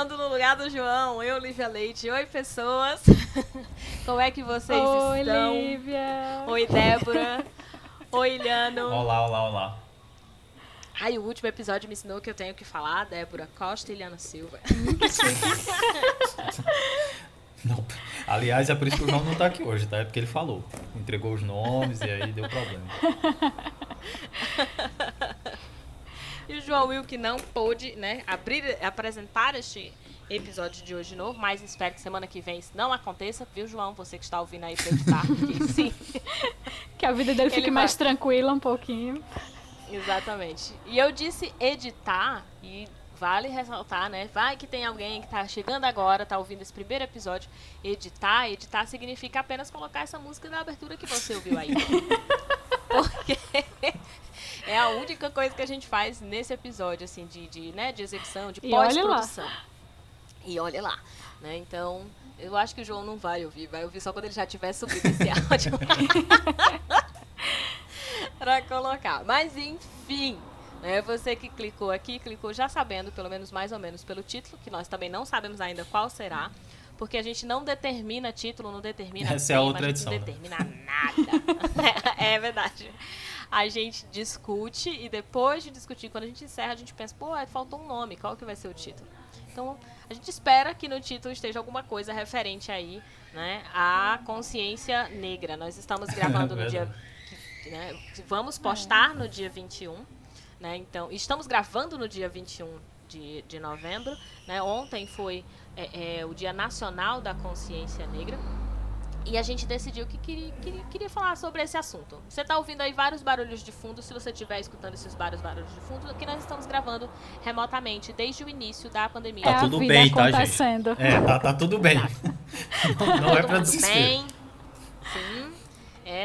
falando no lugar do João. Eu, Lívia Leite. Oi, pessoas. Como é que vocês Oi, estão? Lívia. Oi, Débora. Oi, Iliano. Olá, olá, olá. Ai, o último episódio me ensinou que eu tenho que falar Débora Costa e Iliana Silva. Não, aliás, é por isso que o João não tá aqui hoje, tá? É porque ele falou. Entregou os nomes e aí deu problema. E o João Will que não pôde, né, abrir, apresentar este episódio de hoje novo, mas espero que semana que vem isso não aconteça, viu, João? Você que está ouvindo aí pra editar, que sim. Que a vida dele Ele fique vai- mais tranquila um pouquinho. Exatamente. E eu disse editar, e vale ressaltar, né? Vai que tem alguém que tá chegando agora, tá ouvindo esse primeiro episódio. Editar, editar significa apenas colocar essa música da abertura que você ouviu aí. Porque é a única coisa que a gente faz nesse episódio, assim, de, de, né, de execução, de pós-produção. E olha lá, né? Então, eu acho que o João não vai ouvir, vai ouvir só quando ele já tiver subido esse áudio. pra colocar. Mas enfim, né? Você que clicou aqui, clicou já sabendo, pelo menos mais ou menos pelo título, que nós também não sabemos ainda qual será. Porque a gente não determina título, não determina Essa é tema, outra a gente não edição, determina nada. é verdade. A gente discute e depois de discutir, quando a gente encerra, a gente pensa, pô, faltou um nome, qual que vai ser o título? Então, a gente espera que no título esteja alguma coisa referente aí, né, à consciência negra. Nós estamos gravando no dia né, vamos postar no dia 21, né? Então, estamos gravando no dia 21 de, de novembro, né? Ontem foi é, é, o Dia Nacional da Consciência Negra. E a gente decidiu que queria, queria, queria falar sobre esse assunto. Você está ouvindo aí vários barulhos de fundo. Se você estiver escutando esses vários barulhos de fundo, que nós estamos gravando remotamente desde o início da pandemia. é Tá a tudo vida bem, tá, gente? acontecendo. É, tá, tá tudo bem. Não, não é pra mundo desespero. bem.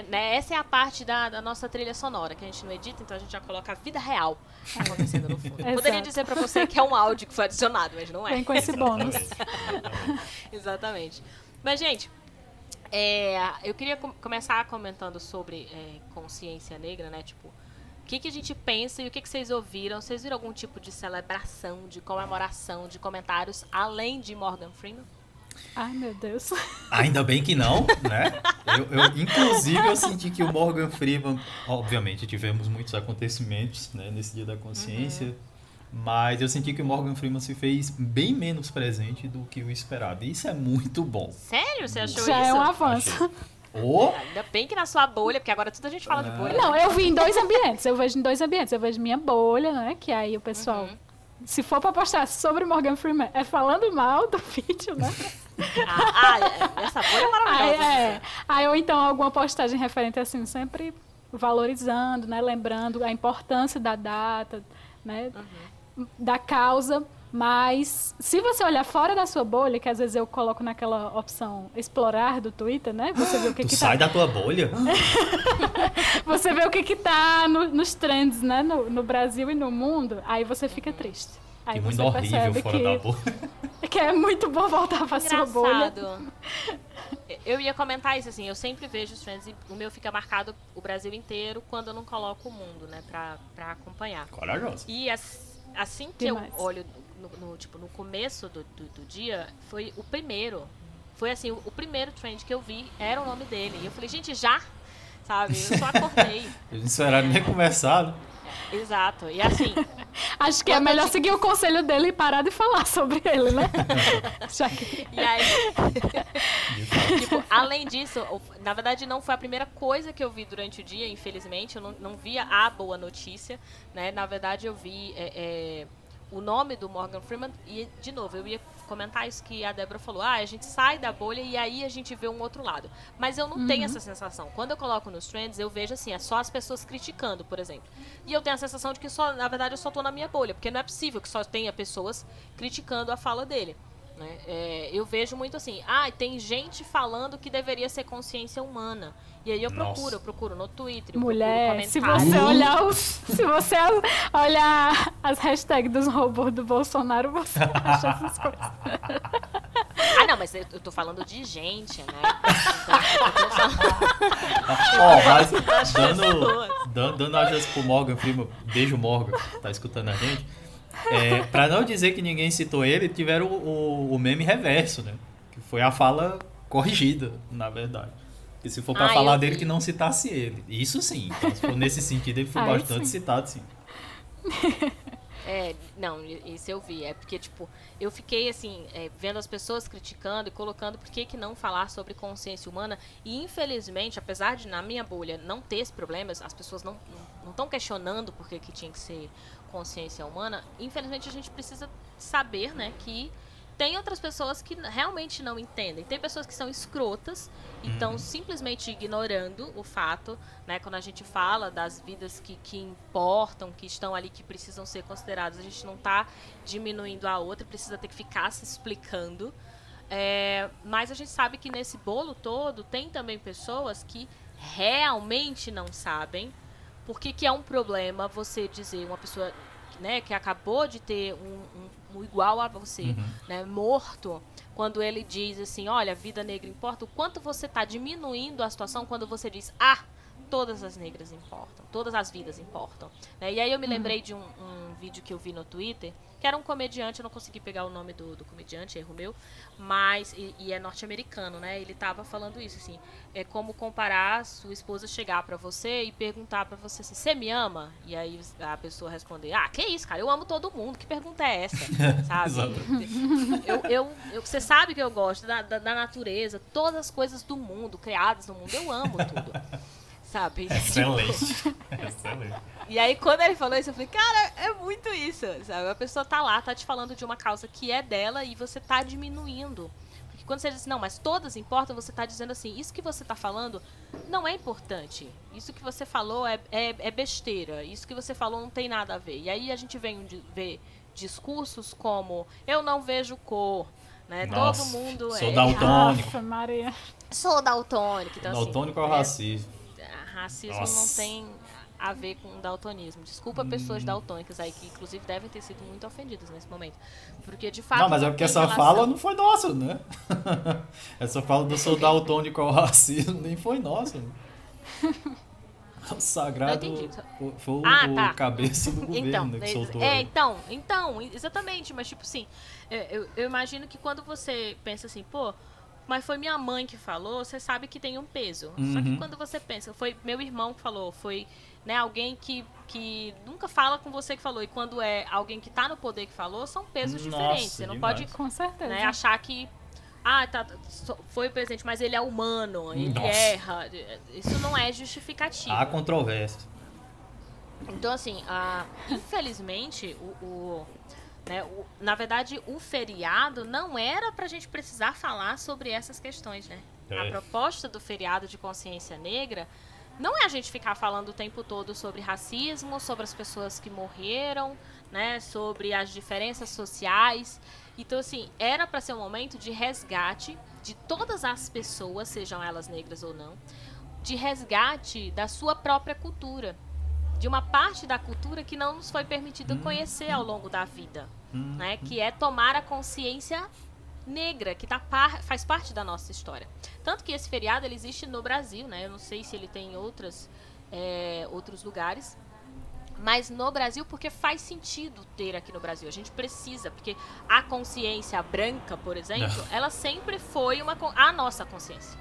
É, né, essa é a parte da, da nossa trilha sonora, que a gente não edita, então a gente já coloca a vida real acontecendo no fundo. Eu Poderia dizer pra você que é um áudio que foi adicionado, mas não é. Vem com esse bônus. Exatamente. Mas, gente, é, eu queria com- começar comentando sobre é, consciência negra, né? Tipo, o que, que a gente pensa e o que, que vocês ouviram? Vocês viram algum tipo de celebração, de comemoração, de comentários, além de Morgan Freeman? Ai, meu Deus. Ainda bem que não, né? Eu, eu- inclusive, eu senti que o Morgan Freeman, obviamente, tivemos muitos acontecimentos né, nesse Dia da Consciência, mas eu senti que o Morgan Freeman se fez bem menos presente do que o esperado. E isso é muito bom. Sério? Você achou Já isso? é um avanço. Achei. Oh, Ainda bem que na sua bolha, porque agora tudo a gente fala de Ah. bolha. Não, eu vi em dois ambientes. Eu vejo em dois ambientes. Eu vejo minha bolha, né? Que aí o pessoal. Uhum. Se for pra postar sobre Morgan Freeman, é falando mal do vídeo, né? Ah, ah, essa bolha é Aí, maravilhosa. é. Aí, ou então alguma postagem referente assim, sempre valorizando, né? Lembrando a importância da data, né? Da causa. Mas se você olhar fora da sua bolha, que às vezes eu coloco naquela opção explorar do Twitter, né? Você vê o que, tu que sai tá. da tua bolha? Você vê o que, que tá no- nos trends, né? No, no Brasil e no mundo, aí você fica triste. Aí Que mundo você horrível percebe fora que, da bolha. que é muito bom voltar pra sua bolha. Engraçado. Eu ia comentar isso, assim, eu sempre vejo os trends e o meu fica marcado o Brasil inteiro quando eu não coloco o mundo, né, pra, pra acompanhar. Corajosa. E as- assim que Demais. eu olho no, no- tipo, no começo do, do, do dia, foi o primeiro. Foi assim, o, o primeiro trend que eu vi era o nome dele. E eu falei, gente, já? Sabe? Eu só acordei. Eles não esperaram nem começar. Exato. E assim, Acho que é melhor seguir o conselho dele e parar de falar sobre ele, né? Já que... e aí, Tipo, além disso, na verdade não foi a primeira coisa que eu vi durante o dia, infelizmente. Eu não, não via a boa notícia, né? Na verdade, eu vi é, é, o nome do Morgan Freeman e, de novo, eu ia comentar isso que a Débora falou. Ah, a gente sai da bolha e aí a gente vê um outro lado. Mas eu não tenho essa sensação. Quando eu coloco nos trends, eu vejo assim, é só as pessoas criticando, por exemplo. E eu tenho a sensação de que só, na verdade, eu só tô na minha bolha, porque não é possível que só tenha pessoas criticando a fala dele. Né? É, eu vejo muito assim, ah, tem gente falando que deveria ser consciência humana. E aí eu Nossa. procuro, eu procuro no Twitter, eu Mulher, se você olhar os, se você olhar as hashtags dos robôs do Bolsonaro, você acha essas coisas. Ah, não, mas eu, eu tô falando de gente, né? Então, eu tô falando Ó, mas das dando, dando, dando a chance pro Morgan Freeman, beijo Morgan, tá escutando a gente. É, para não dizer que ninguém citou ele, tiveram o, o, o, meme reverso, né? Que foi a fala corrigida, na verdade. E se for para ah, falar dele, que não citasse ele. Isso sim. Então, se for nesse sentido, ele foi ah, bastante sim. citado, sim. É, não, isso eu vi. É porque, tipo, eu fiquei, assim, é, vendo as pessoas criticando e colocando por que, que não falar sobre consciência humana. E, infelizmente, apesar de, na minha bolha, não ter esse problema, as pessoas não estão questionando por que, que tinha que ser consciência humana, infelizmente a gente precisa saber, né, que tem outras pessoas que realmente não entendem. Tem pessoas que são escrotas e estão uhum. simplesmente ignorando o fato, né? Quando a gente fala das vidas que, que importam, que estão ali, que precisam ser consideradas, a gente não está diminuindo a outra, precisa ter que ficar se explicando. É, mas a gente sabe que nesse bolo todo tem também pessoas que realmente não sabem por que, que é um problema você dizer uma pessoa né, que acabou de ter um, um, um igual a você, uhum. né, morto, quando ele diz assim, olha, vida negra importa, o quanto você está diminuindo a situação quando você diz, ah, todas as negras importam, todas as vidas importam. Né? E aí eu me uhum. lembrei de um, um vídeo que eu vi no Twitter, que era um comediante, eu não consegui pegar o nome do, do comediante, erro meu, mas, e, e é norte-americano, né? Ele tava falando isso, assim, é como comparar sua esposa chegar para você e perguntar para você assim, você me ama? E aí a pessoa responder, ah, que isso, cara, eu amo todo mundo, que pergunta é essa? sabe? eu, eu, eu, você sabe que eu gosto da, da, da natureza, todas as coisas do mundo, criadas no mundo, eu amo tudo sabe? Excelente. Excelente. E aí, quando ele falou isso, eu falei, cara, é muito isso, sabe? A pessoa tá lá, tá te falando de uma causa que é dela e você tá diminuindo. Porque quando você diz assim, não, mas todas importam, você tá dizendo assim, isso que você tá falando não é importante. Isso que você falou é, é, é besteira. Isso que você falou não tem nada a ver. E aí a gente vem ver discursos como, eu não vejo cor, né? Nossa, Todo mundo sou é. Daltônico. Nossa, Maria. Sou daltônico. Então, assim, daltônico assim, é o racismo racismo Nossa. não tem a ver com daltonismo. Desculpa hum. pessoas daltônicas aí que inclusive devem ter sido muito ofendidas nesse momento. Porque de fato. Não, mas é porque essa relação... fala não foi nossa, né? essa fala do sou daltônico ao racismo nem foi nossa. O sagrado foi ah, o tá. cabeça do governo então, né, que soltou. É, então, então, exatamente, mas tipo assim, eu, eu imagino que quando você pensa assim, pô, mas foi minha mãe que falou, você sabe que tem um peso. Uhum. Só que uhum. quando você pensa, foi meu irmão que falou, foi né, alguém que, que nunca fala com você que falou. E quando é alguém que está no poder que falou, são pesos Nossa, diferentes. Você não demais. pode com certeza. Né, achar que. Ah, tá, foi o presente, mas ele é humano, ele Nossa. erra. Isso não é justificativo. Há controvérsia. Então, assim, ah, infelizmente, o, o né? O, na verdade, o feriado não era para a gente precisar falar sobre essas questões. Né? É. A proposta do feriado de consciência negra não é a gente ficar falando o tempo todo sobre racismo, sobre as pessoas que morreram, né, sobre as diferenças sociais. Então, assim, era para ser um momento de resgate de todas as pessoas, sejam elas negras ou não, de resgate da sua própria cultura de uma parte da cultura que não nos foi permitido hum. conhecer ao longo da vida, hum. né? Que é tomar a consciência negra, que tá par, faz parte da nossa história. Tanto que esse feriado ele existe no Brasil, né? Eu não sei se ele tem em outras, é, outros lugares, mas no Brasil porque faz sentido ter aqui no Brasil. A gente precisa, porque a consciência branca, por exemplo, ela sempre foi uma a nossa consciência.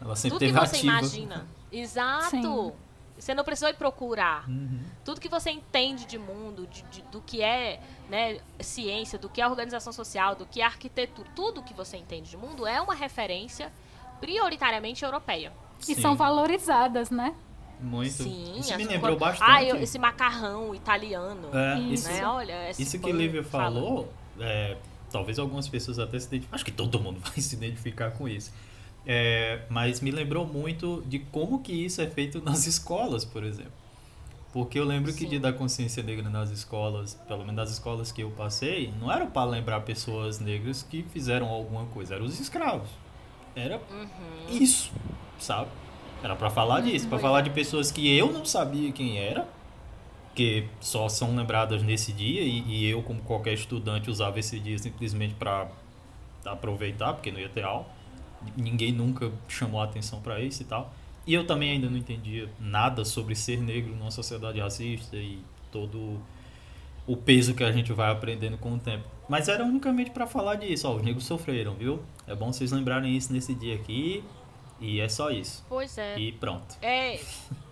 Ela sempre Tudo que você ativa. imagina. Exato. Sim. Você não precisou ir procurar. Uhum. Tudo que você entende de mundo, de, de, do que é né, ciência, do que é organização social, do que é arquitetura, tudo que você entende de mundo é uma referência prioritariamente europeia. E Sim. são valorizadas, né? Muito. Sim, isso me lembrou bastante. Ah, eu, esse macarrão italiano. É, isso, né? Olha, isso que Lívia falou, é, talvez algumas pessoas até se identifiquem. Acho que todo mundo vai se identificar com isso. É, mas me lembrou muito de como que isso é feito nas escolas, por exemplo. Porque eu lembro Sim. que dia da consciência negra nas escolas, pelo menos nas escolas que eu passei, não era para lembrar pessoas negras que fizeram alguma coisa, eram os escravos. Era uhum. isso, sabe? Era para falar uhum. disso, para falar de pessoas que eu não sabia quem era, que só são lembradas nesse dia e, e eu, como qualquer estudante, usava esse dia simplesmente para aproveitar, porque não ia ter aula ninguém nunca chamou a atenção para isso e tal. E eu também ainda não entendia nada sobre ser negro numa sociedade racista e todo o peso que a gente vai aprendendo com o tempo. Mas era unicamente para falar disso, ó, os negros sofreram, viu? É bom vocês lembrarem isso nesse dia aqui. E é só isso. Pois é. E pronto. É,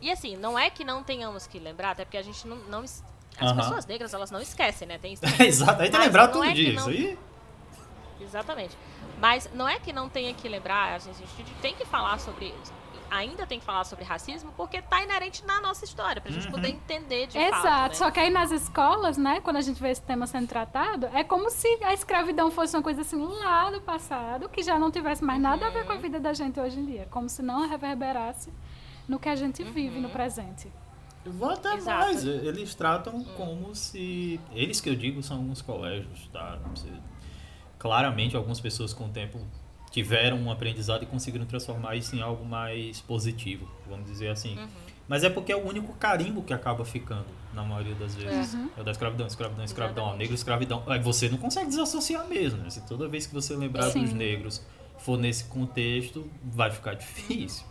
e assim, não é que não tenhamos que lembrar, até porque a gente não. não as pessoas negras, elas não esquecem, né? Tem isso. Exato, aí tem lembrar todo é dia. não- Isso aí. Exatamente. Mas não é que não tenha que lembrar, a gente tem que falar sobre. Ainda tem que falar sobre racismo, porque tá inerente na nossa história, pra gente Uhum. poder entender de Exato. fato. né? Só que aí nas escolas, né, quando a gente vê esse tema sendo tratado, é como se a escravidão fosse uma coisa assim lá do passado, que já não tivesse mais nada a ver Uhum. com a vida da gente hoje em dia. Como se não reverberasse no que a gente vive Uhum. no presente. Eu Vou até Exato. mais. Eles tratam como se. Eles que eu digo são alguns colégios, tá? Não sei. Claramente, algumas pessoas com o tempo tiveram um aprendizado e conseguiram transformar isso em algo mais positivo, vamos dizer assim. Uhum. Mas é porque é o único carimbo que acaba ficando, na maioria das vezes. É, o da escravidão, escravidão, escravidão, ó, negro, escravidão. Aí você não consegue desassociar mesmo, né? Se toda vez que você lembrar Sim. dos negros for nesse contexto, vai ficar difícil.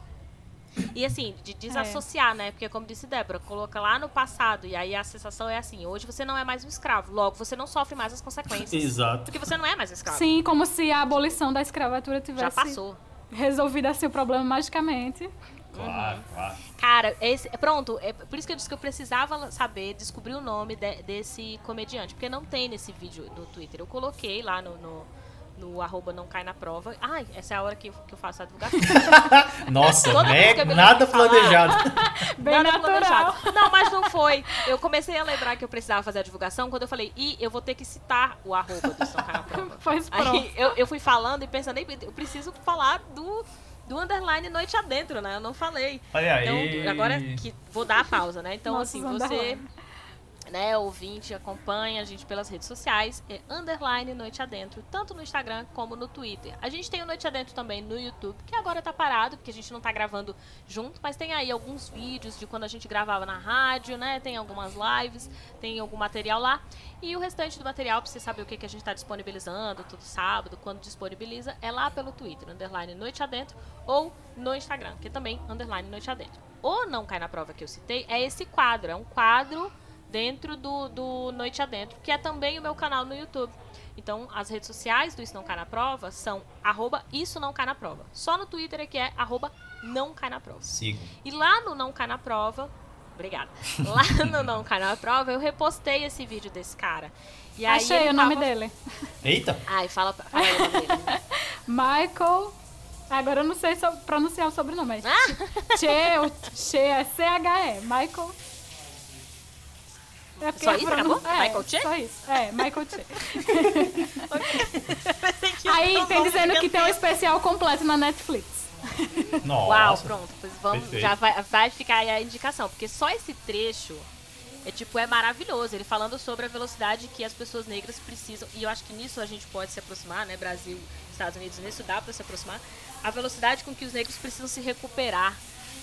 E assim, de desassociar, né? Porque como disse Débora, coloca lá no passado e aí a sensação é assim, hoje você não é mais um escravo, logo você não sofre mais as consequências. Exato. Porque você não é mais um escravo. Sim, como se a abolição da escravatura tivesse Já passou. resolvido assim o problema magicamente. Claro, claro. Cara, esse, pronto, é por isso que eu disse que eu precisava saber, descobrir o nome de- desse comediante, porque não tem nesse vídeo do Twitter. Eu coloquei lá no, no, no arroba não cai na prova. Ai, essa é a hora que eu, que eu faço a divulgação. Nossa, né? nada falar- planejado. Bem Nada natural. planejado. Não, mas não foi. Eu comecei a lembrar que eu precisava fazer a divulgação quando eu falei, ih, eu vou ter que citar o arroba do Não Cai na Prova. Aí eu, eu fui falando e pensando, "Ei, eu preciso falar do, do underline noite adentro, né? Eu não falei. Olha aí. Então, agora que vou dar a pausa, né? Então, Nossos assim, você, underline. Né, ouvinte, acompanha a gente pelas redes sociais, é underline Noite Adentro, tanto no Instagram como no Twitter. A gente tem o Noite Adentro também no YouTube, que agora tá parado, porque a gente não tá gravando junto, mas tem aí alguns vídeos de quando a gente gravava na rádio, né? Tem algumas lives, tem algum material lá. E o restante do material, pra você saber o que, que a gente tá disponibilizando todo sábado, quando disponibiliza, é lá pelo Twitter, underline Noite Adentro, ou no Instagram, que é também underline Noite Adentro. O Não Cai na Prova que eu citei é esse quadro, é um quadro dentro do, do Noite Adentro, que é também o meu canal no YouTube. Então, as redes sociais do Isso Não Cai na Prova são arroba Isso Não Cai na Prova. Só no Twitter é que é arroba Não Cai na Prova. Sigam. E lá no Não Cai na Prova, obrigada. Lá no Não Cai na Prova, eu repostei esse vídeo desse cara. E aí Achei o nome tava- dele. Eita! Ai, fala, fala o nome dele. Michael. Agora eu não sei pronunciar o sobrenome. É Ah! Che, Che, é C-H-E. Michael. É Só isso? Acabou? É, Michael Che? Só isso. É, Michael Che. Ia Aí um tem dizendo que tem um especial completo na Netflix. Nossa. Uau, pronto. Pois vamos, Perfeito. já vai, vai ficar aí a indicação, porque só esse trecho é tipo é maravilhoso. Ele falando sobre a velocidade que as pessoas negras precisam, e eu acho que nisso a gente pode se aproximar, né? Brasil, Estados Unidos, nisso dá para se aproximar. A velocidade com que os negros precisam se recuperar,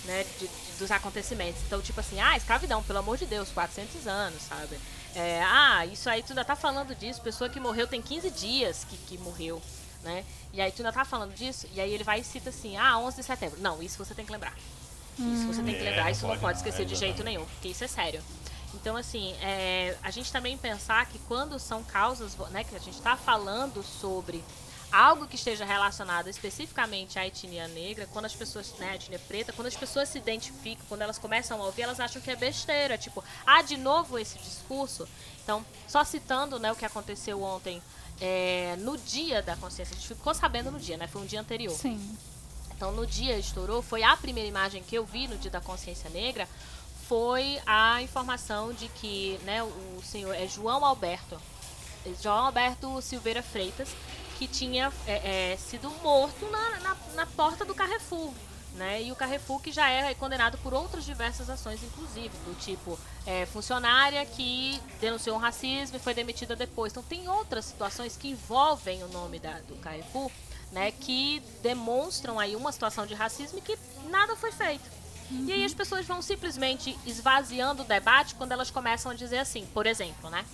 né, de- dos acontecimentos. Então, tipo assim, ah, escravidão, pelo amor de Deus, 400 anos, sabe? É, ah, isso aí tu ainda tá falando disso, pessoa que morreu tem 15 dias que, que morreu, né? E aí tu ainda tá falando disso, e aí ele vai e cita assim, ah, 11 de setembro. Não, isso você tem que lembrar. Isso você tem que É, lembrar, não isso não pode esquecer é, de jeito nenhum, porque isso é sério. Então, assim, é, a gente também pensar que quando são causas, né, que a gente está falando sobre algo que esteja relacionado especificamente à etnia negra, quando as pessoas, né, a etnia preta, quando as pessoas se identificam, quando elas começam a ouvir, elas acham que é besteira, tipo, ah, de novo esse discurso. Então, só citando, né, o que aconteceu ontem é, no dia da consciência, a gente ficou sabendo no dia, né, foi um dia anterior. Sim. Então, no dia estourou, foi a primeira imagem que eu vi no dia da consciência negra, foi a informação de que né, o senhor é João Alberto, João Alberto Silveira Freitas, que tinha é, é, sido morto na, na, na porta do Carrefour. Né? E o Carrefour que já é condenado por outras diversas ações, inclusive, do tipo é, funcionária que denunciou um racismo e foi demitida depois. Então tem outras situações que envolvem o nome da, do Carrefour, né, que demonstram aí uma situação de racismo e que nada foi feito. E aí as pessoas vão simplesmente esvaziando o debate quando elas começam a dizer assim, por exemplo, né?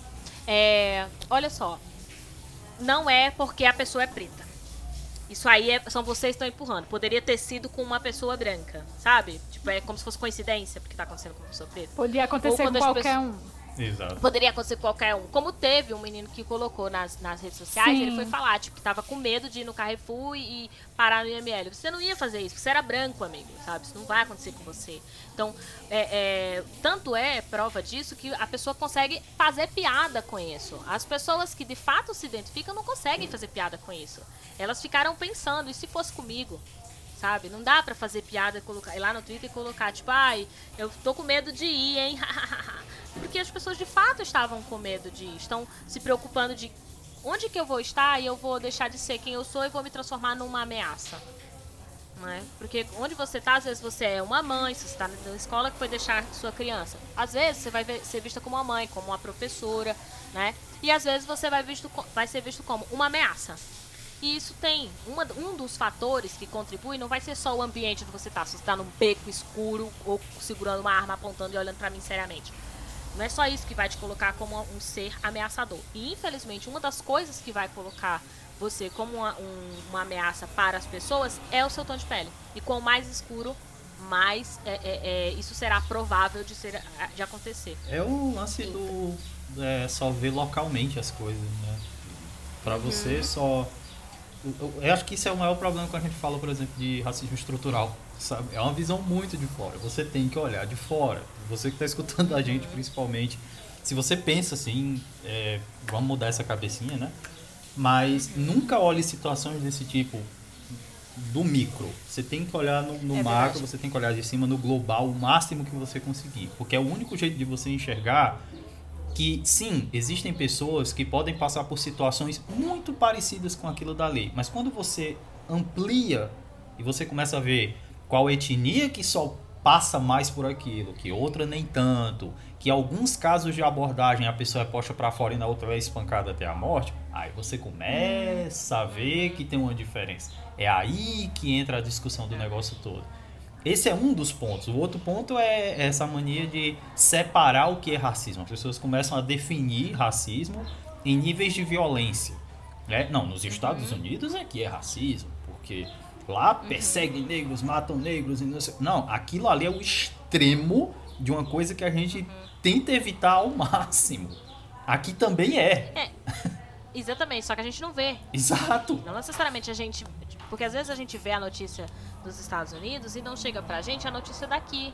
É, olha só, não é porque a pessoa é preta. Isso aí é- são vocês que estão empurrando. Poderia ter sido com uma pessoa branca, sabe? Tipo, é como se fosse coincidência porque tá acontecendo com uma pessoa preta. Podia acontecer com qualquer pessoas- um. Exato. Poderia acontecer com qualquer um. Como teve um menino que colocou nas, nas redes sociais, Sim. ele foi falar, tipo, que tava com medo de ir no Carrefour e, e parar no IML. Você não ia fazer isso, você era branco, amigo, sabe? Isso não vai acontecer com você. Então, é, é, tanto é prova disso que a pessoa consegue fazer piada com isso. As pessoas que de fato se identificam não conseguem fazer piada com isso. Elas ficaram pensando, e se fosse comigo? Sabe? Não dá pra fazer piada, colocar, ir lá no Twitter e colocar, tipo, ai, eu tô com medo de ir, hein? Porque as pessoas de fato estavam com medo de estão se preocupando de onde que eu vou estar e eu vou deixar de ser quem eu sou e vou me transformar numa ameaça. Não é? Porque onde você tá, às vezes você é uma mãe, se você está na escola que foi deixar sua criança. Às vezes você vai ver- ser vista como uma mãe, como uma professora, né? E às vezes você vai, visto, vai ser visto como uma ameaça. E isso tem uma- um dos fatores que contribui, não vai ser só o ambiente onde você tá, se você tá num beco escuro ou segurando uma arma apontando e olhando pra mim seriamente. Não é só isso que vai te colocar como um ser ameaçador. E infelizmente, uma das coisas que vai colocar você como uma, um- uma ameaça para as pessoas é o seu tom de pele. E quanto mais escuro, mais é, é, é, isso será provável de, ser, de acontecer. É o lance do é, só ver localmente as coisas, né? Pra você só. eu- Eu, eu acho que isso é o maior problema quando a gente fala, por exemplo, de racismo estrutural. Sabe? É uma visão muito de fora. Você tem que olhar de fora. Você que está escutando a gente, principalmente. Se você pensa assim, é, vamos mudar essa cabecinha, né? Mas nunca olhe situações desse tipo do micro. Você tem que olhar no, no É macro, você tem que olhar de cima no global o máximo que você conseguir. Porque é o único jeito de você enxergar que sim, existem pessoas que podem passar por situações muito parecidas com aquilo da lei, mas quando você amplia e você começa a ver qual etnia que só passa mais por aquilo, que outra nem tanto, que alguns casos de abordagem a pessoa é posta para fora e na outra é espancada até a morte, aí você começa a ver que tem uma diferença. É aí que entra a discussão do negócio todo. Esse é um dos pontos. O outro ponto é essa mania de separar o que é racismo. As pessoas começam a definir racismo em níveis de violência. né? Não, nos Estados Unidos é que é racismo, porque lá perseguem negros, matam negros e não sei. Não, aquilo ali é o extremo de uma coisa que a gente tenta evitar ao máximo. Aqui também é. Exatamente, só que a gente não vê. Exato. Não necessariamente a gente. Porque às vezes a gente vê a notícia dos Estados Unidos e não chega pra gente a notícia daqui.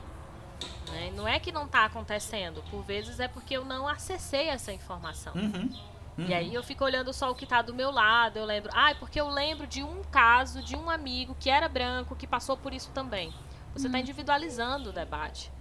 né? Não é que não tá acontecendo. Por vezes é porque eu não acessei essa informação. Uhum. E aí eu fico olhando só o que tá do meu lado. Eu lembro. Ah, é porque eu lembro de um caso de um amigo que era branco que passou por isso também. Você tá individualizando o debate.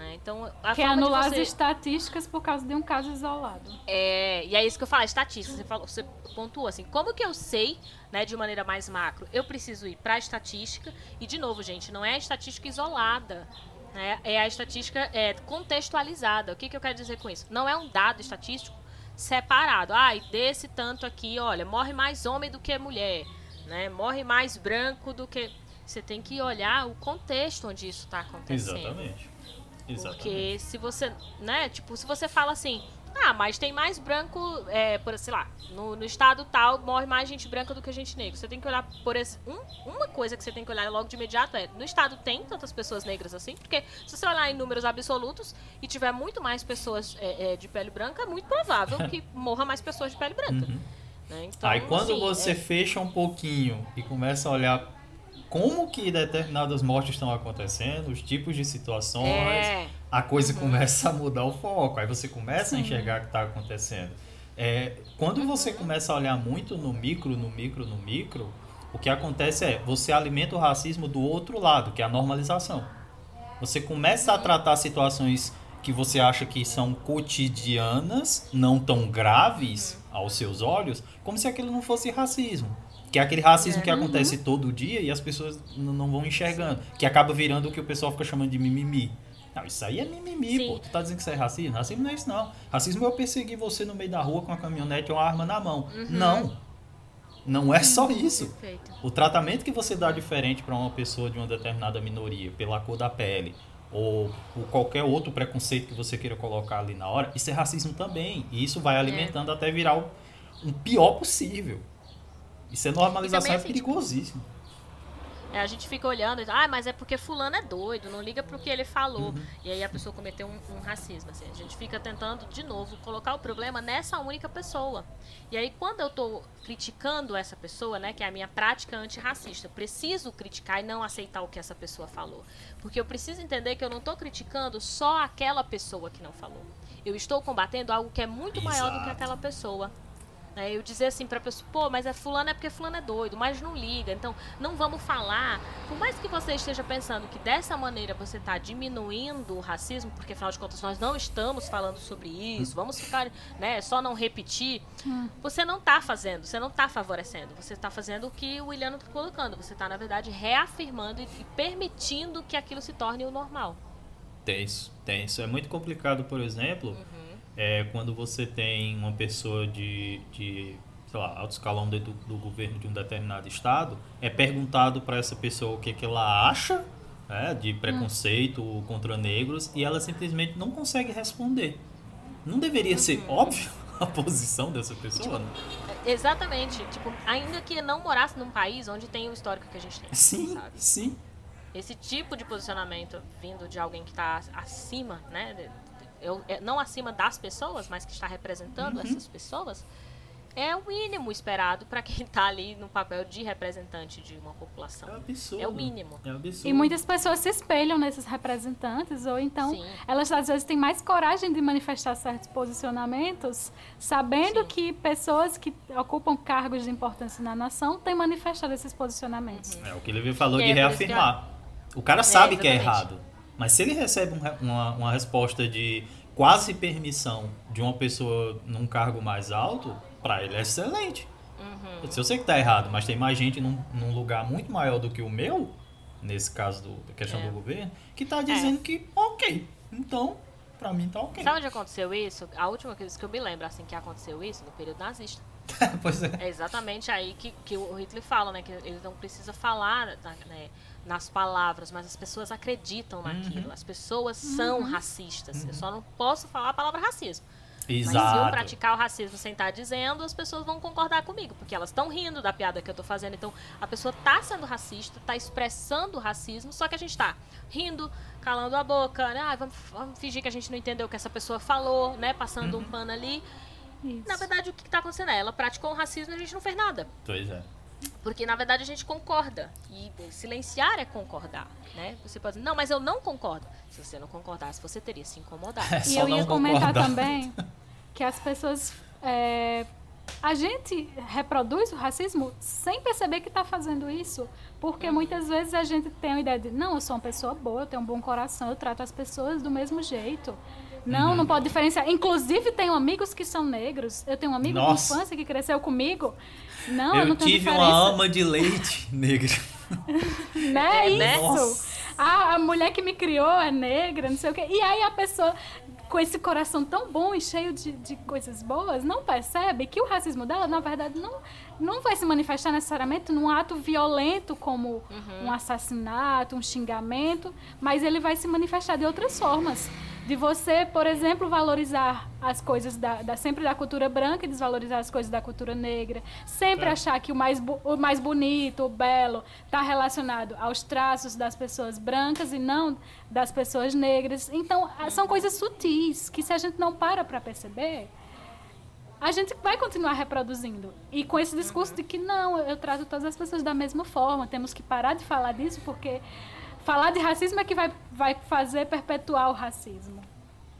Né? Então, a Que é anular você... as estatísticas por causa de um caso isolado. É, e é isso que eu falo, estatística. Você, falou, você pontua assim, como que eu sei, né, de maneira mais macro? Eu preciso ir para a estatística, e de novo, gente, não é a estatística isolada. Né, é a estatística é, contextualizada. O que, que eu quero dizer com isso? Não é um dado estatístico separado. Ah, e desse tanto aqui, olha, morre mais homem do que mulher. Né, morre mais branco do que. Você tem que olhar o contexto onde isso está acontecendo. Exatamente. Exatamente. Porque se você, né, tipo, se você fala assim, ah, mas tem mais branco, é, por, sei lá, no, no estado tal morre mais gente branca do que gente negra. Você tem que olhar por esse. Um, uma coisa que você tem que olhar logo de imediato é: no estado tem tantas pessoas negras assim? Porque se você olhar em números absolutos e tiver muito mais pessoas é, é, de pele branca, é muito provável que morra mais pessoas de pele branca. Uhum. né? Então, Aí quando assim, você é- fecha um pouquinho e começa a olhar como que determinadas mortes estão acontecendo, os tipos de situações, É. a coisa começa a mudar o foco. Aí você começa a enxergar o que está acontecendo. É, quando você começa a olhar muito no micro, no micro, no micro, o que acontece é você alimenta o racismo do outro lado, que é a normalização. Você começa a tratar situações que você acha que são cotidianas, não tão graves aos seus olhos, como se aquilo não fosse racismo. Que é aquele racismo que acontece todo dia e as pessoas não vão enxergando. Que acaba virando o que o pessoal fica chamando de mimimi. Não, isso aí é mimimi, Sim. pô. Tu tá dizendo que isso é racismo? Racismo não é isso, não. Racismo é eu perseguir você no meio da rua com a caminhonete ou uma arma na mão. Não. Não é só isso. Perfeito. O tratamento que você dá diferente para uma pessoa de uma determinada minoria, pela cor da pele, ou por qualquer outro preconceito que você queira colocar ali na hora, isso é racismo também. E isso vai alimentando até virar o um pior possível. Isso é normalização, é assim, perigosíssimo. É, a gente fica olhando e ah, mas é porque fulano é doido, não liga pro que ele falou. Uhum. E aí a pessoa cometeu um, um racismo. Assim. A gente fica tentando, de novo, colocar o problema nessa única pessoa. E aí, quando eu tô criticando essa pessoa, né, que é a minha prática antirracista, eu preciso criticar e não aceitar o que essa pessoa falou. Porque eu preciso entender que eu não tô criticando só aquela pessoa que não falou. Eu estou combatendo algo que é muito maior do que Exato. aquela pessoa. É, eu dizer assim pra pessoa, pô, mas é fulano é porque fulano é doido, mas não liga. Então, não vamos falar. Por mais que você esteja pensando que dessa maneira você está diminuindo o racismo, porque afinal de contas nós não estamos falando sobre isso, vamos ficar, né, só não repetir. Você não está fazendo, você não está favorecendo. Você está fazendo o que o William está colocando. Você está, na verdade, reafirmando e, e permitindo que aquilo se torne o normal. Tenso, tenso. É muito complicado, por exemplo, Uhum. É, quando você tem uma pessoa de, de sei lá, alto escalão dentro do, do governo de um determinado estado, é perguntado para essa pessoa o que, é que ela acha né, de preconceito contra negros e ela simplesmente não consegue responder. Não deveria ser Uhum. óbvio a posição dessa pessoa? né? Exatamente. Tipo, ainda que não morasse num país onde tem o histórico que a gente tem. Sim, sabe? sim. esse tipo de posicionamento vindo de alguém que está acima, né? Eu- é, não acima das pessoas, mas que está representando Uhum. essas pessoas, é o mínimo esperado para quem está ali no papel de representante de uma É população. absurdo. É o mínimo. É absurdo. E muitas pessoas se espelham nesses representantes, ou então Sim. elas às vezes têm mais coragem de manifestar certos posicionamentos, sabendo Sim. que pessoas que ocupam cargos de importância na nação têm manifestado esses posicionamentos. Uhum. É o que ele falou E de é reafirmar. O cara sabe que é errado. Mas se ele recebe um uma, uma resposta de quase permissão de uma pessoa num cargo mais alto, pra ele é excelente. Uhum. Se eu sei que tá errado, mas tem mais gente num, num lugar muito maior do que o meu, nesse caso do, da questão É. do governo, que tá dizendo que ok. Então, pra mim tá ok. Sabe onde aconteceu isso? A última vez que eu me lembro, assim, que aconteceu isso, no período nazista. pois é. É exatamente aí que, que o Hitler fala, né? Que ele não precisa falar né, nas palavras, mas as pessoas acreditam naquilo. Uhum. As pessoas são racistas. Eu só não posso falar a palavra racismo. Mas se eu Exato. praticar o racismo sem estar dizendo, as pessoas vão concordar comigo, porque elas estão rindo da piada que eu tô fazendo. Então, a pessoa tá sendo racista, tá expressando o racismo, só que a gente tá rindo, calando a boca, né? Ah, vamos, vamos fingir que a gente não entendeu o que essa pessoa falou, né? Passando um pano ali. Isso. Na verdade, o que tá acontecendo é, ela praticou o racismo e a gente não fez nada. Pois é. Porque, na verdade, a gente concorda. E silenciar é concordar, né? Você pode dizer, não, mas eu não concordo. Se você não concordasse, você teria se incomodado. É E eu ia comentar concordar. também que as pessoas. é, a gente reproduz o racismo sem perceber que está fazendo isso. Porque Uhum. muitas vezes a gente tem a ideia de, não, eu sou uma pessoa boa, eu tenho um bom coração, eu trato as pessoas do mesmo jeito. Não, Uhum. não pode diferenciar. Inclusive, tenho amigos que são negros. Eu tenho um amigo Nossa. de infância que cresceu comigo. Não, eu, eu não tenho tive diferença. uma ama de leite negra. Né? É, né? Isso. Nossa. A, a mulher que me criou é negra, não sei o quê. E aí a pessoa, com esse coração tão bom e cheio de, de coisas boas, não percebe que o racismo dela, na verdade, não, não vai se manifestar necessariamente num ato violento como um assassinato, um xingamento, mas ele vai se manifestar de outras formas. De você, por exemplo, valorizar as coisas da, da- sempre da cultura branca e desvalorizar as coisas da cultura negra. Sempre É. achar que o mais, o mais bonito, o belo, está relacionado aos traços das pessoas brancas e não das pessoas negras. Então, são coisas sutis que se a gente não para para perceber, a gente vai continuar reproduzindo. E com esse discurso de que não, eu trato todas as pessoas da mesma forma, temos que parar de falar disso porque falar de racismo é que vai, vai fazer perpetuar o racismo.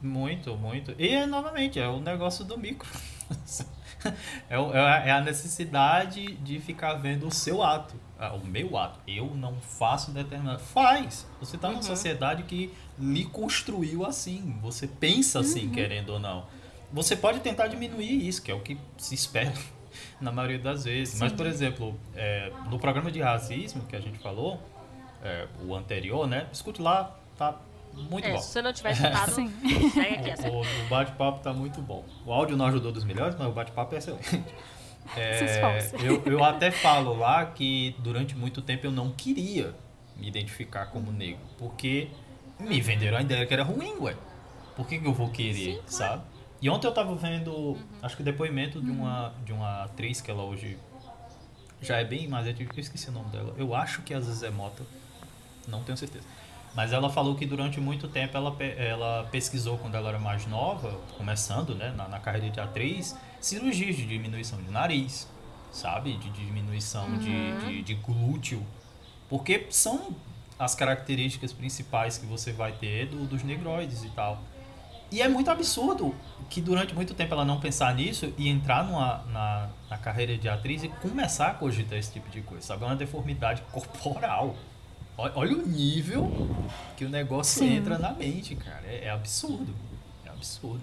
Muito, muito. E, é, novamente, é o negócio do micro. é, é a- é a necessidade de ficar vendo o seu ato. Ah, O meu ato. Eu não faço determinado. Faz. Você está numa sociedade que lhe construiu assim. Você pensa assim, querendo ou não. Você pode tentar diminuir isso, que é o que se espera na maioria das vezes. Mas, por exemplo, é, no programa de racismo que a gente falou, é, o anterior, né? Escute lá, tá muito É, bom. se você não tiver escutado, Sim. segue aqui. essa- O, o bate-papo tá muito bom. O áudio não ajudou dos melhores, mas o bate-papo é excelente. É, eu, eu até falo lá que durante muito tempo eu não queria me identificar como negro, porque me venderam a ideia que era ruim, ué. Por que, que eu vou querer, Sim, claro. sabe? E ontem eu tava vendo, acho que depoimento de uma, de uma atriz que ela hoje já é bem mais antiga, eu esqueci o nome dela. Eu acho que é a Zezé Mota, não tenho certeza. Mas ela falou que durante muito tempo ela, ela pesquisou quando ela era mais nova, começando né, na, na carreira de atriz, cirurgias de diminuição de nariz, sabe? De diminuição uhum. de, de, de glúteo. Porque são as características principais que você vai ter do, dos negroides e tal. E é muito absurdo que durante muito tempo ela não pensar nisso e entrar numa, na, na carreira de atriz e começar a cogitar esse tipo de coisa, sabe? É uma deformidade corporal. Olha o nível que o negócio Sim. entra na mente, cara. É, é absurdo. É absurdo.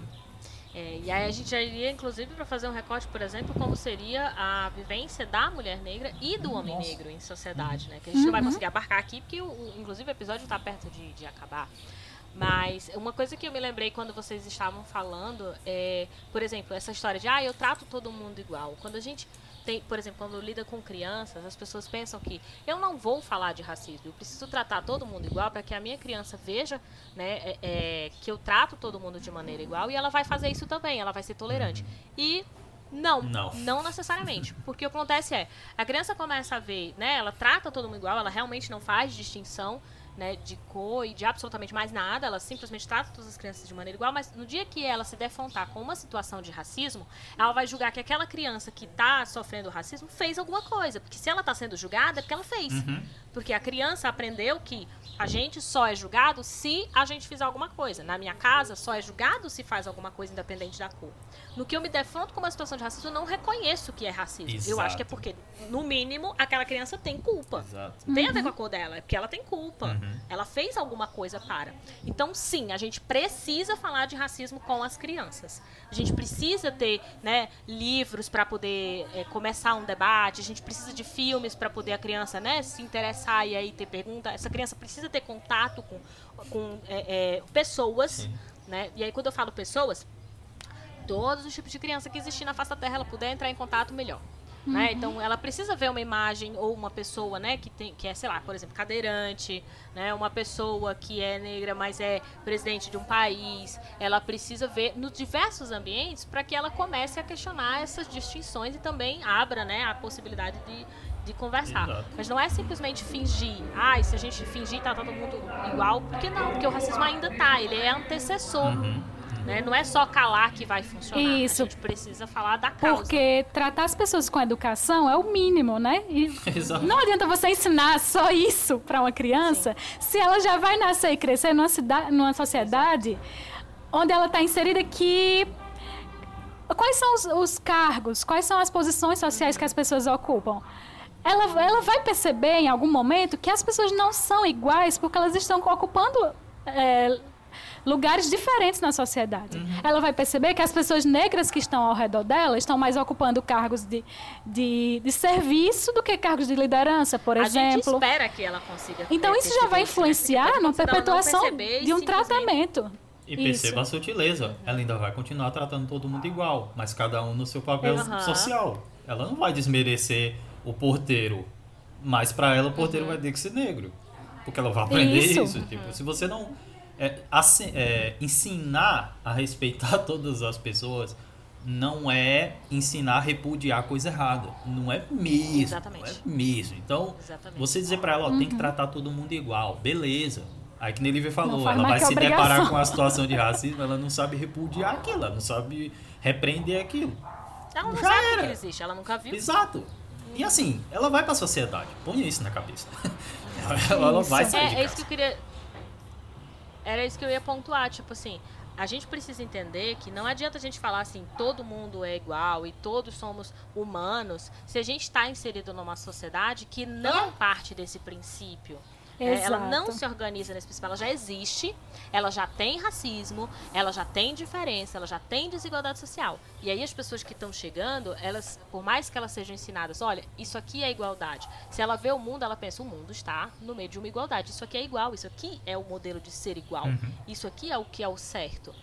É, e aí a gente já iria, inclusive, para fazer um recorte, por exemplo, como seria a vivência da mulher negra e do homem Nossa. negro em sociedade, né? Que a gente uhum. não vai uhum. conseguir abarcar aqui, porque, o, inclusive, o episódio está perto de, de acabar. Mas uma coisa que eu me lembrei quando vocês estavam falando é, por exemplo, essa história de, ah, eu trato todo mundo igual. Quando a gente tem, por exemplo, quando lida com crianças, as pessoas pensam que eu não vou falar de racismo, eu preciso tratar todo mundo igual para que a minha criança veja né, é, é, que eu trato todo mundo de maneira igual e ela vai fazer isso também, ela vai ser tolerante. E não, não, não necessariamente. Porque o que acontece é, a criança começa a ver, né, ela trata todo mundo igual, ela realmente não faz distinção né, de cor e de absolutamente mais nada, ela simplesmente trata todas as crianças de maneira igual, mas no dia que ela se defrontar com uma situação de racismo, ela vai julgar que aquela criança que está sofrendo racismo fez alguma coisa, porque se ela está sendo julgada é porque ela fez. Uhum. Porque a criança aprendeu que a gente só é julgado se a gente fizer alguma coisa. Na minha casa, só é julgado se faz alguma coisa independente da cor. No que eu me defronto com uma situação de racismo, eu não reconheço que é racismo. Exato. Eu acho que é porque, no mínimo, aquela criança tem culpa. Exato. Tem uhum. a ver com a cor dela, é porque ela tem culpa. Uhum. Ela fez alguma coisa para. Então, sim, a gente precisa falar de racismo com as crianças. A gente precisa ter né, livros para poder é, começar um debate, a gente precisa de filmes para poder a criança né, se interessar e aí ter pergunta. Essa criança precisa ter contato com, com é, é, pessoas. Né? E aí, quando eu falo pessoas, todos os tipos de criança que existir na face da Terra, ela puder entrar em contato, melhor. Né? Uhum. Né? Então, ela precisa ver uma imagem ou uma pessoa, né, que tem, que é, sei lá, por exemplo, cadeirante, né, uma pessoa que é negra, mas é presidente de um país. Ela precisa ver nos diversos ambientes para que ela comece a questionar essas distinções e também abra, né, a possibilidade de, de conversar. Exato. Mas não é simplesmente fingir. Ah, se a gente fingir tá todo mundo igual, porque não? Porque o racismo ainda tá, ele é antecessor. Uhum né? Não é só calar que vai funcionar. Isso. A gente precisa falar da causa. Porque tratar as pessoas com educação é o mínimo, né? E não adianta você ensinar só isso para uma criança Sim. se ela já vai nascer e crescer numa, cidade, numa sociedade Exato. onde ela está inserida que quais são os, os, cargos, quais são as posições sociais que as pessoas ocupam. Ela, ela vai perceber em algum momento que as pessoas não são iguais porque elas estão ocupando é, lugares diferentes na sociedade. Uhum. Ela vai perceber que as pessoas negras que estão ao redor dela estão mais ocupando cargos de, de, de serviço do que cargos de liderança, por a exemplo. A gente espera que ela consiga. Então isso já vai influenciar na perpetuação de um tratamento. E perceba Isso. a sutileza. Ela ainda vai continuar tratando todo mundo igual, mas cada um no seu papel uhum. social. Ela não vai desmerecer o porteiro, mas para ela o porteiro uhum. vai ter que ser negro. Porque ela vai aprender isso. isso. Tipo, se você não é, assim, é, ensinar a respeitar todas as pessoas não é ensinar a repudiar coisa errada. Não é mesmo. Exatamente. Não é mesmo. Então, Exatamente. você dizer para ela, ó, uhum. tem que uhum. tratar todo mundo igual. Beleza. Aí que Nelívia falou, ela vai se obrigação. deparar com a situação de racismo, ela não sabe repudiar aquilo, ela não sabe repreender aquilo. Ela não Já sabe era. que existe, ela nunca viu. Exato. E assim, ela vai para a sociedade. Põe isso na cabeça. ela, ela vai sair é, de casa. É isso que eu queria era isso que eu ia pontuar, tipo assim, a gente precisa entender que não adianta a gente falar assim, todo mundo é igual e todos somos humanos, se a gente está inserido numa sociedade que não parte desse princípio. É, ela não se organiza nesse princípio, ela já existe, ela já tem racismo, ela já tem diferença, ela já tem desigualdade social. E aí as pessoas que estão chegando, elas, por mais que elas sejam ensinadas, olha, isso aqui é igualdade. Se ela vê o mundo, ela pensa, o mundo está no meio de uma igualdade. Isso aqui é igual, isso aqui é o modelo de ser igual. Uhum. Isso aqui é o que é o certo.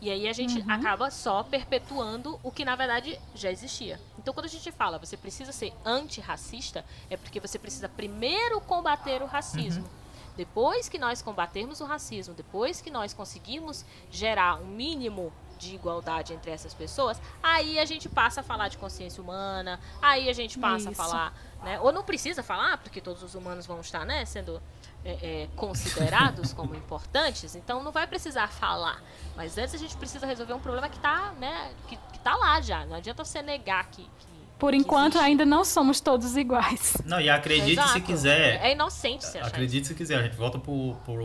E aí a gente uhum. acaba só perpetuando o que na verdade já existia. Então quando a gente fala você precisa ser antirracista, é porque você precisa primeiro combater o racismo. Uhum. Depois que nós combatermos o racismo, depois que nós conseguirmos gerar um mínimo de igualdade entre essas pessoas, aí a gente passa a falar de consciência humana, aí a gente passa Isso. a falar, né? Ou não precisa falar, porque todos os humanos vão estar, né, sendo é, é, considerados como importantes, então não vai precisar falar. Mas antes a gente precisa resolver um problema que está, né, que, que tá lá já. Não adianta você negar que. que Por que enquanto, existe. ainda não somos todos iguais. Não, e acredite Exato. se quiser. É inocente você achar Acredite se quiser, a gente volta pro, pro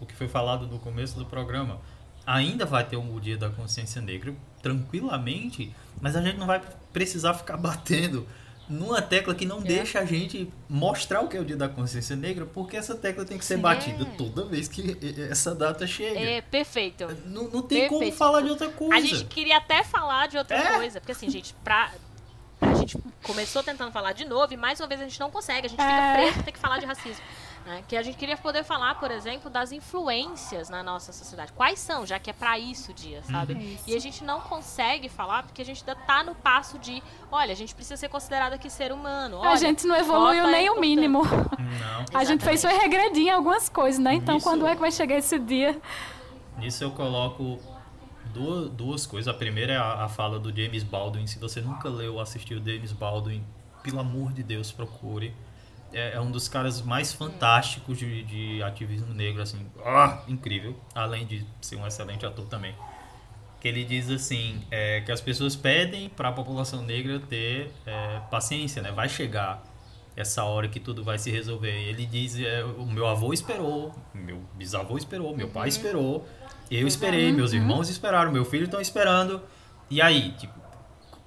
o que foi falado no começo do programa. Ainda vai ter um dia da consciência negra, tranquilamente, mas a gente não vai precisar ficar batendo numa tecla que não deixa a gente mostrar o que é o dia da consciência negra, porque essa tecla tem que ser Sim. batida toda vez que essa data chega. É, perfeito. Não, não tem como Perfeito. falar de outra coisa. A gente queria até falar de outra É? coisa, porque assim, gente, pra. A gente começou tentando falar de novo e mais uma vez a gente não consegue, a gente É. fica preso por ter que falar de racismo. Né? Que a gente queria poder falar, por exemplo, das influências na nossa sociedade. Quais são, já que é pra isso o dia, sabe? Uhum. E a gente não consegue falar porque a gente ainda tá no passo de, olha, a gente precisa ser considerado aqui ser humano. a olha, gente não evoluiu é nem o importante. mínimo. Não. A gente fez Exatamente. regredir em algumas coisas, né? Então, Isso. quando é que vai chegar esse dia? Nisso eu coloco duas, duas coisas. A primeira é a, a fala do James Baldwin. Se você nunca leu ou assistiu James Baldwin, pelo amor de Deus, procure. É, é um dos caras mais fantásticos de, de ativismo negro, assim, ah, incrível. Além de ser um excelente ator também. Que ele diz assim, é, que as pessoas pedem para a população negra ter é, paciência, né? Vai chegar essa hora que tudo vai se resolver. Ele diz, é, o meu avô esperou, meu bisavô esperou, meu pai esperou, eu esperei, meus irmãos esperaram, meu filho estão esperando. E aí, tipo,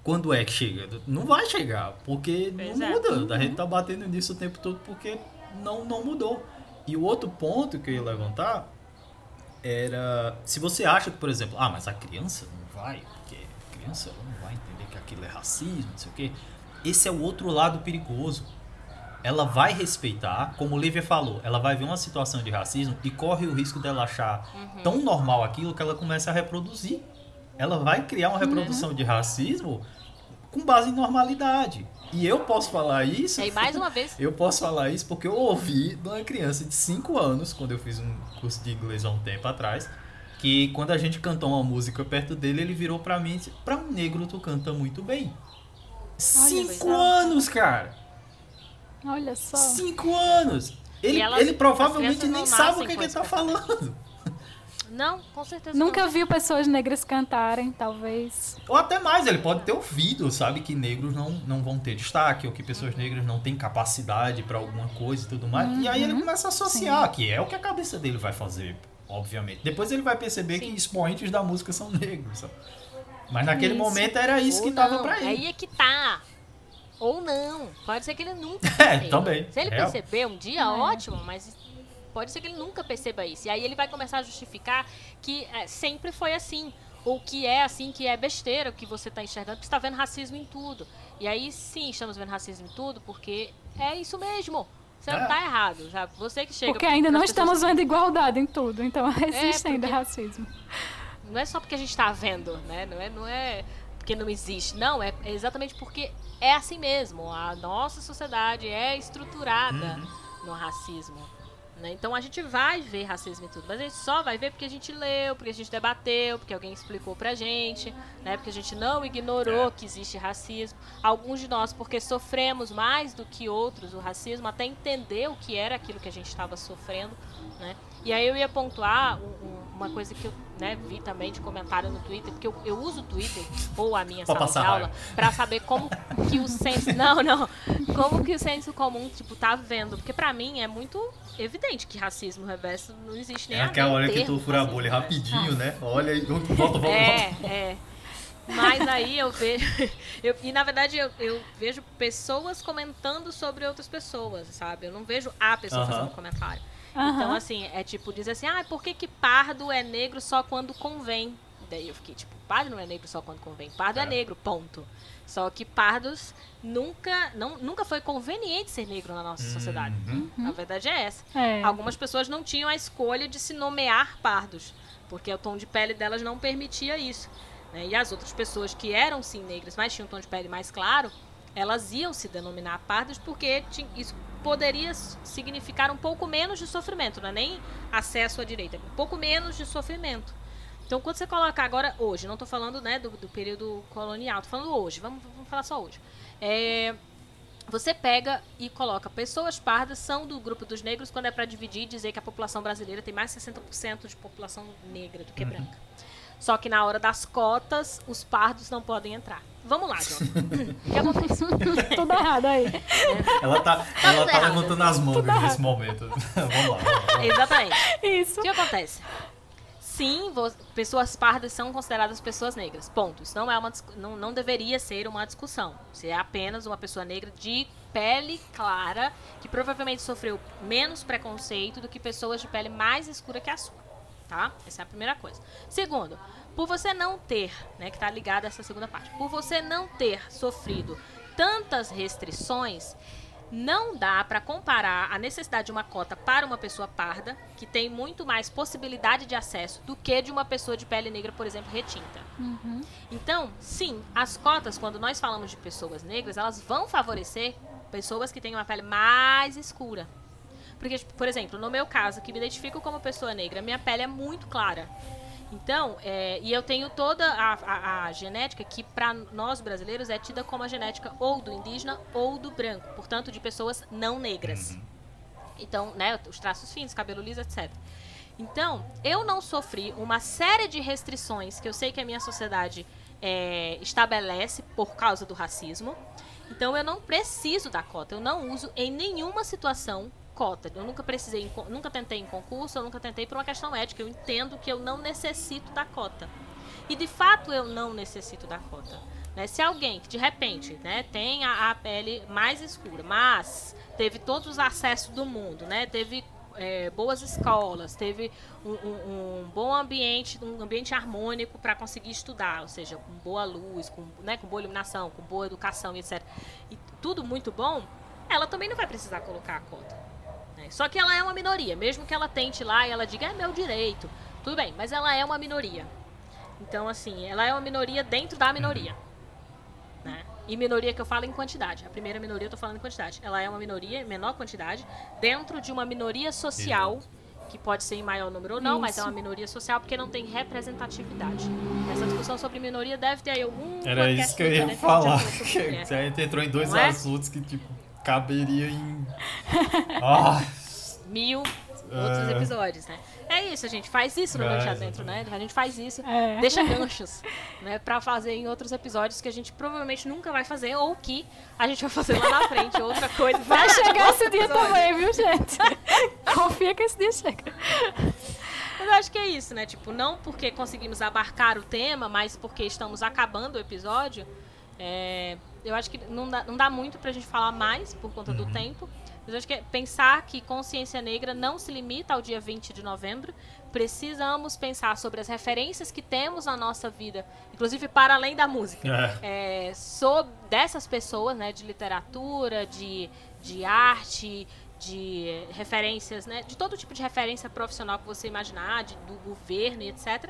quando é que chega? Não vai chegar, porque Pois não é. muda. A gente tá batendo nisso o tempo todo porque não, não mudou. E o outro ponto que eu ia levantar era se você acha que, por exemplo, ah, mas a criança não vai, porque a criança não vai entender que aquilo é racismo, não sei o quê. Esse é o outro lado perigoso. Ela vai respeitar, como o Lívia falou, ela vai ver uma situação de racismo e corre o risco dela achar Uhum. tão normal aquilo que ela começa a reproduzir. Ela vai criar uma reprodução de racismo com base em normalidade. E eu posso falar isso. E mais uma vez, Eu posso falar isso porque eu ouvi de uma criança de 5 anos, quando eu fiz um curso de inglês há um tempo atrás, que quando a gente cantou uma música perto dele, ele virou pra mim e disse: Pra um negro, tu canta muito bem. Cinco anos, cara! Olha só. Cinco anos! Ele, elas- ele provavelmente nem sabe o que, que ele tá falando. Não, com certeza Nunca não. viu pessoas negras cantarem, talvez. Ou até mais, ele pode ter ouvido, sabe, que negros não, não vão ter destaque, ou que pessoas Uhum. negras não têm capacidade pra alguma coisa e tudo mais. E aí Uhum. ele começa a associar, que é o que a cabeça dele vai fazer, obviamente. Depois ele vai perceber Sim. que expoentes da música são negros. sabe? Mas naquele Isso. momento era isso Ou que tava não, pra ele. Aí é que tá. Ou não. Pode ser que ele nunca É, também. Se ele É. perceber um dia, É. ótimo, mas pode ser que ele nunca perceba isso. E aí ele vai começar a justificar que é, sempre foi assim. Ou que é assim, que é besteira o que você está enxergando, porque você está vendo racismo em tudo. E aí sim, estamos vendo racismo em tudo, porque é isso mesmo. Você não É. tá errado, sabe? Você que chega. Porque ainda não pessoas- estamos vendo igualdade em tudo, então existe ainda É, porque- racismo. Não é só porque a gente tá vendo, né? Não é, não é porque não existe. Não, é exatamente porque é assim mesmo. A nossa sociedade é estruturada Uhum. no racismo. Né? Então a gente vai ver racismo e tudo, mas a gente só vai ver porque a gente leu, porque a gente debateu, porque alguém explicou pra gente, né? Porque a gente não ignorou É. que existe racismo. Alguns de nós porque sofremos mais do que outros o racismo, até entender o que era aquilo que a gente estava sofrendo, né? E aí eu ia pontuar um- um- uma coisa que eu né, vi também de comentário no Twitter, porque eu, eu uso o Twitter ou a minha sala de aula pra saber como que o senso. Não, não. Como que o senso comum, tipo, tá vendo. Porque pra mim é muito evidente que racismo reverso não existe nem É aquela hora que tu fura a racismo bolha rapidinho, né? Olha e volta, volta, volta. É, é. Mas aí eu vejo. eu- e na verdade eu, eu vejo pessoas comentando sobre outras pessoas, sabe? Eu não vejo a pessoa Aham. fazendo comentário. Aham. Então, assim, é tipo, diz assim, ah, por que, que pardo é negro só quando convém? Daí eu fiquei, tipo, pardo não é negro só quando convém. Pardo é, É. negro, ponto. Só que pardos nunca, não, nunca foi conveniente ser negro na nossa sociedade. Uhum. A verdade é essa. É. Algumas pessoas não tinham a escolha de se nomear pardos, porque o tom de pele delas não permitia isso. né? E as outras pessoas que eram sim negras, mas tinham um tom de pele mais claro, elas iam se denominar pardos porque isso poderia significar um pouco menos de sofrimento, não é nem acesso à direita, um pouco menos de sofrimento. Então, quando você colocar agora hoje, não estou falando né, do, do período colonial, estou falando hoje, vamos, vamos falar só hoje. É, você pega e coloca pessoas pardas são do grupo dos negros quando é para dividir e dizer que a população brasileira tem mais de 60% de população negra do que Uhum. branca. Só que na hora das cotas, os pardos não podem entrar. Vamos lá, Jota. o que acontece? Tudo errado aí. Ela tá, ela tá errado. levantando as mãos nesse momento. vamos lá. Vamos lá. Exatamente. Isso. O que acontece? Sim, pessoas pardas são consideradas pessoas negras. Ponto. Isso não é uma não, não deveria ser uma discussão. Você é apenas uma pessoa negra de pele clara que provavelmente sofreu menos preconceito do que pessoas de pele mais escura que a sua. Tá? Essa é a primeira coisa. Segundo, por você não ter, né, que tá ligado a essa segunda parte, por você não ter sofrido tantas restrições, não dá para comparar a necessidade de uma cota para uma pessoa parda, que tem muito mais possibilidade de acesso, do que de uma pessoa de pele negra, por exemplo, retinta. Então, sim, as cotas, quando nós falamos de pessoas negras, elas vão favorecer pessoas que têm uma pele mais escura. Porque, por exemplo, no meu caso, que me identifico como pessoa negra, minha pele é muito clara. Então, é, e eu tenho toda a, a- a genética que para nós brasileiros é tida como a genética ou do indígena ou do branco, portanto, de pessoas não negras. Então, né, os traços finos, cabelo liso, etc. Então, eu não sofri uma série de restrições que eu sei que a minha sociedade é, estabelece por causa do racismo. Então, eu não preciso da cota. Eu não uso em nenhuma situação cota. Eu nunca precisei, nunca tentei em concurso, eu nunca tentei por uma questão ética. Eu entendo que eu não necessito da cota. E de fato eu não necessito da cota. Né? Se alguém que de repente né, tem a, a pele mais escura, mas teve todos os acessos do mundo, né, teve é, boas escolas, teve um, um- um bom ambiente, um ambiente harmônico para conseguir estudar, ou seja, com boa luz, com, né, com boa iluminação, com boa educação, etc. E tudo muito bom, ela também não vai precisar colocar a cota. Só que ela é uma minoria, mesmo que ela tente lá e ela diga é meu direito, tudo bem, mas ela é uma minoria. Então, assim, ela é uma minoria dentro da minoria. Né? E minoria que eu falo em quantidade. A primeira minoria eu tô falando em quantidade. Ela é uma minoria em menor quantidade dentro de uma minoria social, que pode ser em maior número ou não, mas é Isso. uma minoria social porque não tem representatividade. Essa discussão sobre minoria deve ter aí algum. Era isso que eu ia falar. gente entrou em dois Não é? assuntos que, tipo, caberia em. Ah, Mil outros É. episódios, né? É isso, a gente faz isso no É, Gancho Dentro, né? A gente faz isso, É. deixa ganchos, né? Pra fazer em outros episódios que a gente provavelmente nunca vai fazer, ou que a gente vai fazer lá na frente, outra coisa. Vai chegar esse dia Episódio. também, viu, gente? Confia que esse dia chega. Mas eu acho que é isso, né? Tipo, não porque conseguimos abarcar o tema, mas porque estamos acabando o episódio. é, eu acho que não dá, não dá muito pra gente falar mais por conta do tempo. Mas acho que é pensar que consciência negra não se limita ao dia 20 de novembro. Precisamos pensar sobre as referências que temos na nossa vida, inclusive para além da música é. é, sobre dessas pessoas, né, de literatura, de, de arte, de referências, né, de todo tipo de referência profissional que você imaginar, de, do governo e etc.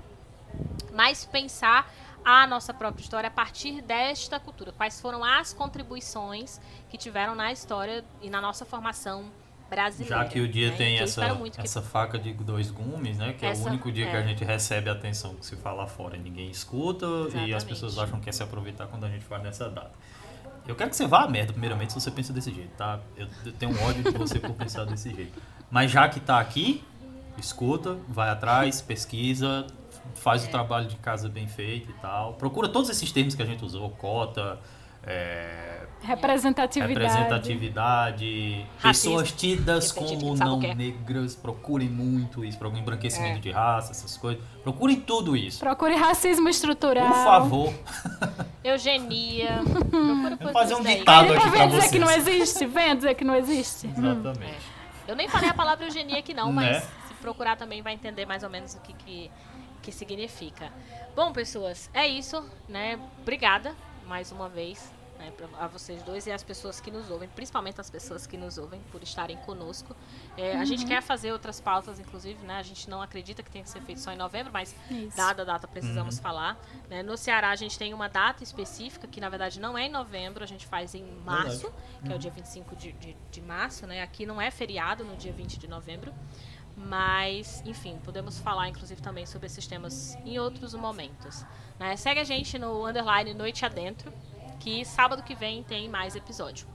Mas pensar a nossa própria história a partir desta cultura. Quais foram as contribuições que tiveram na história e na nossa formação brasileira. Já que o dia né? tem Que essa, muito que essa faca de dois gumes, né? Que é Essa- o único dia que é. a gente recebe atenção que se fala fora e ninguém escuta e as Exatamente. pessoas acham que é se aproveitar quando a gente faz nessa data. Eu quero que você vá à merda, primeiramente, se você pensa desse jeito, tá? Eu eu tenho um ódio de você por pensar desse jeito. Mas já que tá aqui, escuta, vai atrás, pesquisa, faz É. o trabalho de casa bem feito e tal. Procura todos esses termos que a gente usou, cota, é, Representatividade. representatividade, pessoas tidas como não é. negras, procurem muito isso, procurem embranquecimento É. de raça, essas coisas. Procurem tudo isso. Procure racismo estrutural. Por favor. Eugenia. Procura por fazer um ditado aqui vai pra dizer que não vocês. existe. Venha dizer que não existe. Exatamente. Eu nem falei a palavra eugenia aqui não, Né? mas se procurar também vai entender mais ou menos o que, que, que significa. Bom, pessoas, é isso, né? Obrigada mais uma vez né, pra- a vocês dois e as pessoas que nos ouvem, principalmente as pessoas que nos ouvem, por estarem conosco. É, A gente quer fazer outras pautas, inclusive, né? A gente não acredita que tenha que ser feito só em novembro, mas Isso. dada a data precisamos falar. né? No Ceará a gente tem uma data específica, que na verdade não é em novembro, a gente faz em março, que é o dia 25 de, de, de março, né? Aqui não é feriado no dia 20 de novembro. Mas, enfim, podemos falar inclusive também sobre esses temas em outros momentos. Né? Segue a gente no underline Noite Adentro, que sábado que vem tem mais episódio.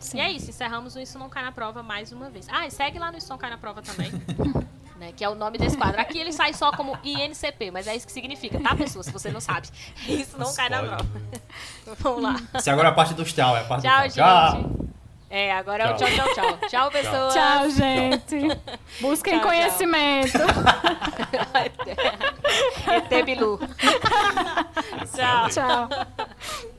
Sim. E é isso, encerramos o Isso Não Cai na Prova mais uma vez. Ah, e segue lá no Isso Não Cai na Prova também. né, que é o nome desse quadro. Aqui ele sai só como INCP, mas é isso que significa, tá, pessoa? Se você não sabe. Isso não cai na Spoiler. prova. Vamos lá. Se agora é a parte dos tchau, é a parte Tchau, do tchau. gente. É, agora é o tchau, Tchau. tchau, tchau. Tchau, pessoas. Tchau, gente. Busquem Tchau, tchau. conhecimento. ET Bilu. tchau. Tchau.